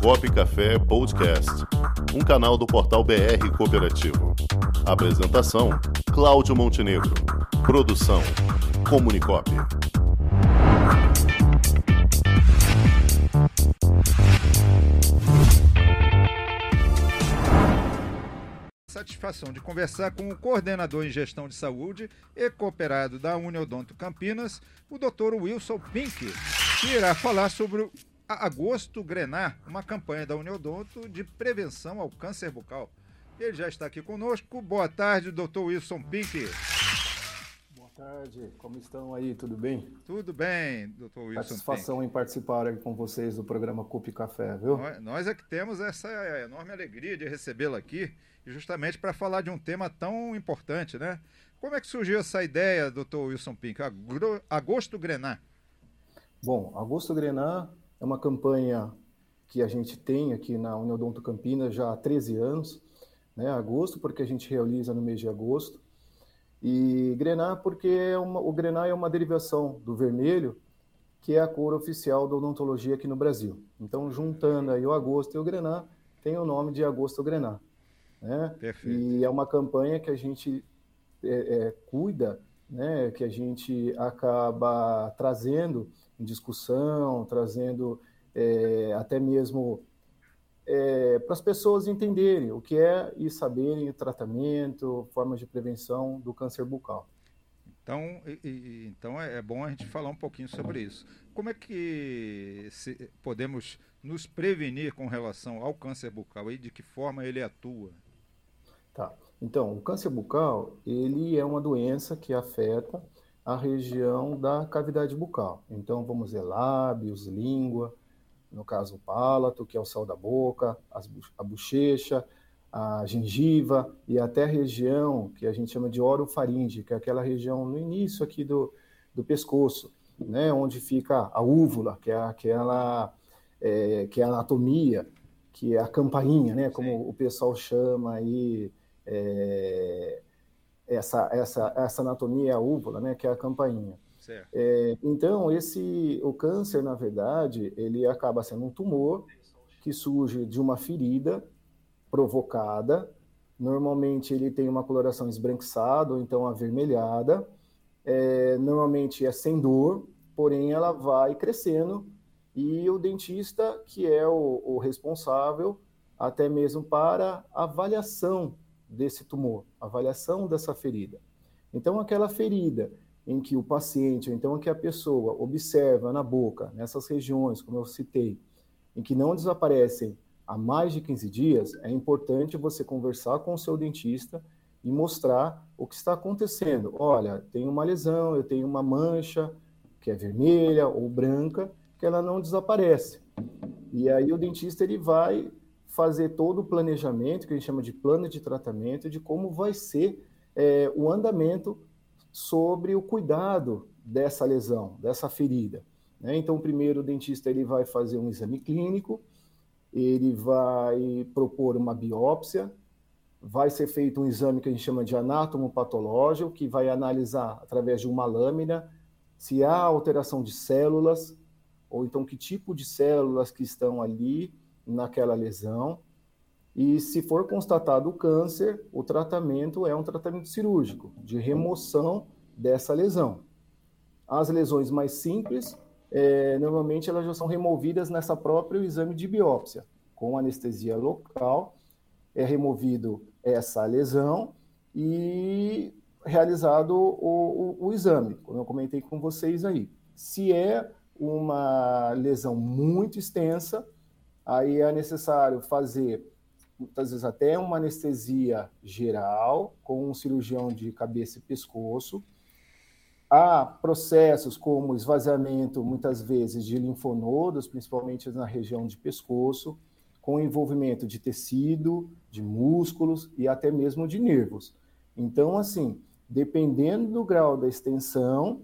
Cop Café Podcast, um canal do portal BR Cooperativo. Apresentação: Cláudio Montenegro. Produção: Comunicop. Satisfação de conversar com o coordenador em gestão de saúde e cooperado da Uniodonto Campinas, o Dr. Wilson Pink, que irá falar sobre Agosto Grenar, uma campanha da Uniodonto de prevenção ao câncer bucal. Ele já está aqui conosco. Boa tarde, Dr. Wilson Pink. Boa tarde, como estão aí? Tudo bem? Tudo bem, Dr. Wilson Satisfação Pink. em participar aqui com vocês do programa Cup Café, viu? Nós, nós é que temos essa enorme alegria de recebê-lo aqui, justamente para falar de um tema tão importante, né? Como é que surgiu essa ideia, Dr. Wilson Pink? Agosto Grenar. Bom, Agosto Grenar é uma campanha que a gente tem aqui na Uniodonto Campinas já há 13 anos, né? Agosto porque a gente realiza no mês de agosto e Grenar porque é uma, o Grenar é uma derivação do vermelho, que é a cor oficial da odontologia aqui no Brasil. Então, juntando aí o agosto e o Grenar, tem o nome de Agosto Grenar. Né? Perfeito. E é uma campanha que a gente é, é, cuida, né? que a gente acaba trazendo em discussão, trazendo é, até mesmo é, para as pessoas entenderem o que é e saberem o tratamento, formas de prevenção do câncer bucal. Então, e- e- então é é bom a gente falar um pouquinho sobre isso. Como é que se- podemos nos prevenir com relação ao câncer bucal e de que forma ele atua? Tá. Então, o câncer bucal, ele é uma doença que afeta a região da cavidade bucal. Então, vamos ver lábios, língua, no caso o palato, que é o céu da boca, as a bochecha, a gengiva e até a região que a gente chama de orofaringe, que é aquela região no início aqui do, do pescoço, né, onde fica a úvula, que é aquela é, que é a anatomia, que é a campainha, né, como Sim. o pessoal chama aí é, essa, essa, essa anatomia é a úvula, né, que é a campainha. É, então, esse, o câncer, na verdade, ele acaba sendo um tumor que surge de uma ferida provocada. Normalmente, ele tem uma coloração esbranquiçada ou então avermelhada. É, normalmente é sem dor, porém ela vai crescendo e o dentista, que é o, o responsável até mesmo para avaliação desse tumor, avaliação dessa ferida. Então, aquela ferida em que o paciente, ou então que a pessoa observa na boca, nessas regiões, como eu citei, em que não desaparecem há mais de 15 dias, é importante você conversar com o seu dentista e mostrar o que está acontecendo. Olha, tem uma lesão, eu tenho uma mancha que é vermelha ou branca, que ela não desaparece. E aí o dentista ele vai fazer todo o planejamento, que a gente chama de plano de tratamento, de como vai ser é, o andamento sobre o cuidado dessa lesão, dessa ferida. Né? Então, primeiro o dentista ele vai fazer um exame clínico, ele vai propor uma biópsia, vai ser feito um exame que a gente chama de anátomo patológico, que vai analisar através de uma lâmina se há alteração de células, ou então que tipo de células que estão ali naquela lesão. E se for constatado o câncer, o tratamento é um tratamento cirúrgico, de remoção dessa lesão. As lesões mais simples, é, normalmente elas já são removidas nessa própria exame de biópsia. Com anestesia local, é removido essa lesão e realizado o, o, o exame, como eu comentei com vocês aí. Se é uma lesão muito extensa, aí é necessário fazer muitas vezes até uma anestesia geral com um cirurgião de cabeça e pescoço. Há processos como esvaziamento, muitas vezes, de linfonodos, principalmente na região de pescoço, com envolvimento de tecido, de músculos e até mesmo de nervos. Então, assim, dependendo do grau da extensão,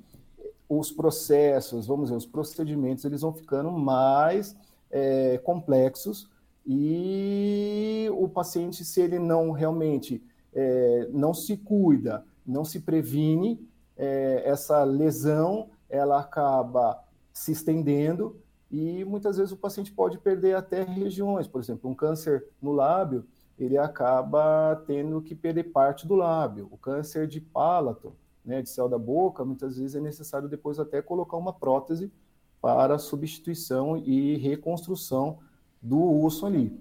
os processos, vamos dizer, os procedimentos, eles vão ficando mais é, complexos e o paciente, se ele não realmente é, não se cuida, não se previne, é, essa lesão ela acaba se estendendo e muitas vezes o paciente pode perder até regiões, por exemplo, um câncer no lábio, ele acaba tendo que perder parte do lábio. O câncer de palato, né, de céu da boca, muitas vezes é necessário depois até colocar uma prótese para substituição e reconstrução do osso ali.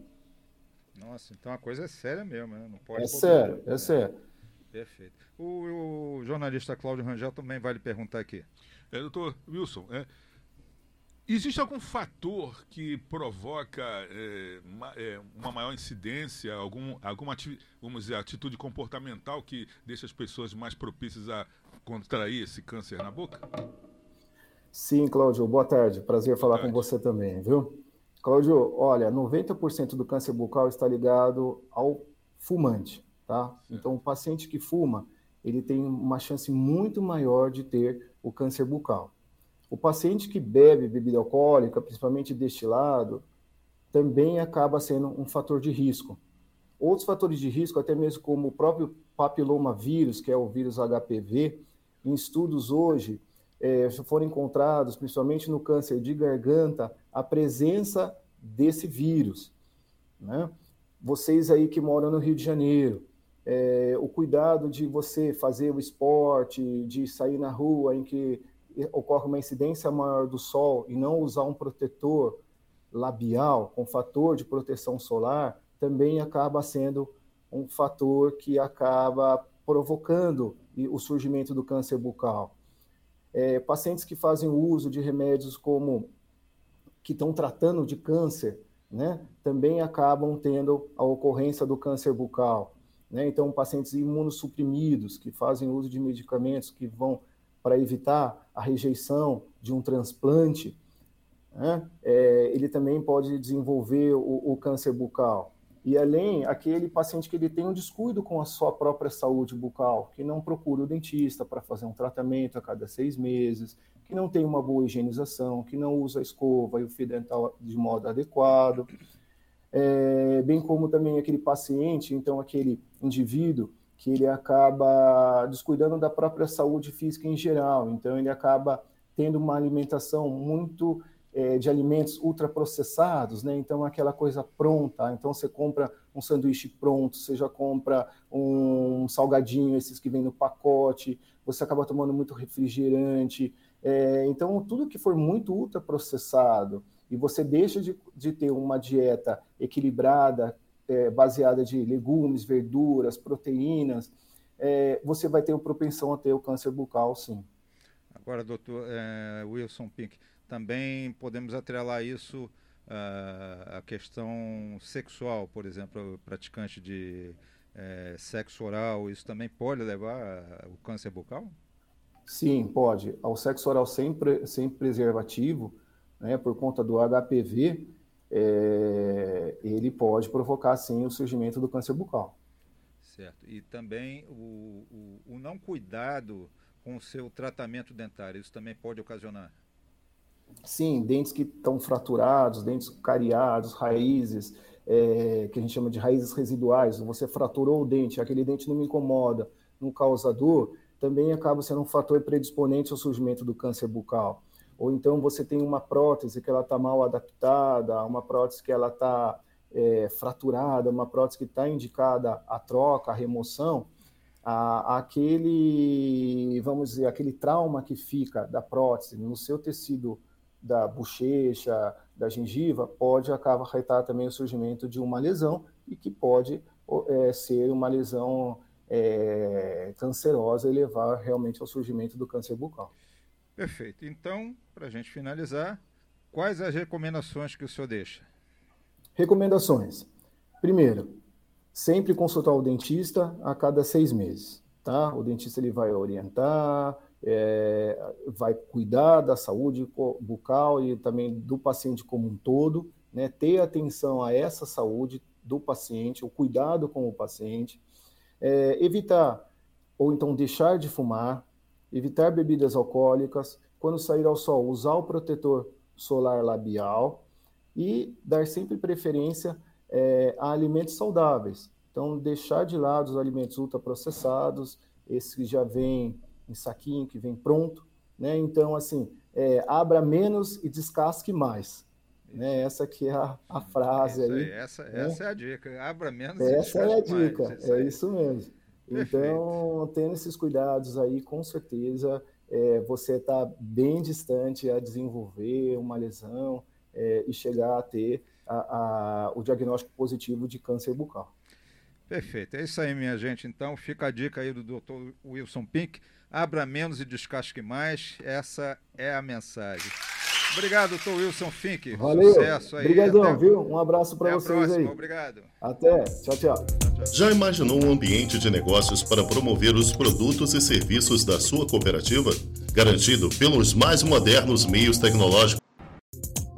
Nossa, então a coisa é séria mesmo, né? Não pode é sério, é sério. Perfeito. O, o, jornalista Cláudio Rangel também vai lhe perguntar aqui. É, doutor Wilson, é, existe algum fator que provoca é, uma, é, uma, maior incidência, algum, alguma vamos dizer, atitude comportamental que deixa as pessoas mais propícias a contrair esse câncer na boca? Sim, Cláudio, boa tarde. Prazer falar tarde. com você também, viu? Cláudio, olha, 90% do câncer bucal está ligado ao fumante, tá? Então, o paciente que fuma, ele tem uma chance muito maior de ter o câncer bucal. O paciente que bebe bebida alcoólica, principalmente destilado, também acaba sendo um fator de risco. Outros fatores de risco, até mesmo como o próprio papiloma vírus, que é o vírus HPV, em estudos hoje, é, foram encontrados, principalmente no câncer de garganta, a presença desse vírus. Né? Vocês aí que moram no Rio de Janeiro, é, o cuidado de você fazer o esporte, de sair na rua em que ocorre uma incidência maior do sol e não usar um protetor labial com fator de proteção solar, também acaba sendo um fator que acaba provocando o surgimento do câncer bucal. É, pacientes que fazem uso de remédios como que estão tratando de câncer, né, também acabam tendo a ocorrência do câncer bucal. Né? Então, pacientes imunossuprimidos que fazem uso de medicamentos que vão para evitar a rejeição de um transplante, né, é, ele também pode desenvolver o, o câncer bucal. E além, aquele paciente que ele tem um descuido com a sua própria saúde bucal, que não procura o dentista para fazer um tratamento a cada seis meses, que não tem uma boa higienização, que não usa a escova e o fio dental de modo adequado, é, bem como também aquele paciente, então aquele indivíduo que ele acaba descuidando da própria saúde física em geral, então ele acaba tendo uma alimentação muito é, de alimentos ultraprocessados, né? Então aquela coisa pronta. Então você compra um sanduíche pronto, você já compra um salgadinho, esses que vêm no pacote. Você acaba tomando muito refrigerante. É, então tudo que for muito ultraprocessado e você deixa de, de ter uma dieta equilibrada, é, baseada de legumes, verduras, proteínas, é, você vai ter propensão a ter o câncer bucal, sim. Agora, doutor é, Wilson Pink, também podemos atrelar isso uh, à questão sexual, por exemplo, praticante de é, sexo oral, isso também pode levar ao câncer bucal? Sim, pode. Ao sexo oral sem, sem preservativo, né, por conta do HPV, é, ele pode provocar, sim, o surgimento do câncer bucal. Certo. E também o, o, o não cuidado com o seu tratamento dentário, isso também pode ocasionar? Sim, dentes que estão fraturados, dentes cariados, raízes, é, que a gente chama de raízes residuais. Você fraturou o dente, aquele dente não me incomoda, não causa dor, também acaba sendo um fator predisponente ao surgimento do câncer bucal. Ou então você tem uma prótese que ela está mal adaptada, uma prótese que ela está é, fraturada, uma prótese que está indicada a troca, a remoção, a, aquele, vamos dizer, aquele trauma que fica da prótese no seu tecido da bochecha, da gengiva, pode acarretar também o surgimento de uma lesão e que pode é, ser uma lesão é, cancerosa e levar realmente ao surgimento do câncer bucal. Perfeito. Então, para a gente finalizar, quais as recomendações que o senhor deixa? Recomendações. Primeiro, sempre consultar o dentista a cada seis meses, tá? O dentista ele vai orientar, é, vai cuidar da saúde bucal e também do paciente como um todo, né? ter atenção a essa saúde do paciente, o cuidado com o paciente, é, evitar ou então deixar de fumar, evitar bebidas alcoólicas, quando sair ao sol, usar o protetor solar labial e dar sempre preferência é, a alimentos saudáveis. Então, deixar de lado os alimentos ultraprocessados, esses que já vêm em saquinho que vem pronto, né? Então, assim, é, abra menos e descasque mais. Né? Essa aqui é a, a frase aí. aí. Essa, né? essa é a dica. Abra menos essa e descasque é a dica. Mais. É isso mesmo. Perfeito. Então, tendo esses cuidados aí, com certeza é, você está bem distante a desenvolver uma lesão é, e chegar a ter a, a, o diagnóstico positivo de câncer bucal. Perfeito. É isso aí, minha gente. Então, fica a dica aí do Dr. Wilson Pink. Abra menos e descasque mais. Essa é a mensagem. Obrigado, doutor Wilson Fink. Valeu. Sucesso aí. Obrigadão, Até... viu? Um abraço para vocês próxima. aí. Obrigado. Até. Tchau, tchau. Já imaginou um ambiente de negócios para promover os produtos e serviços da sua cooperativa? Garantido pelos mais modernos meios tecnológicos.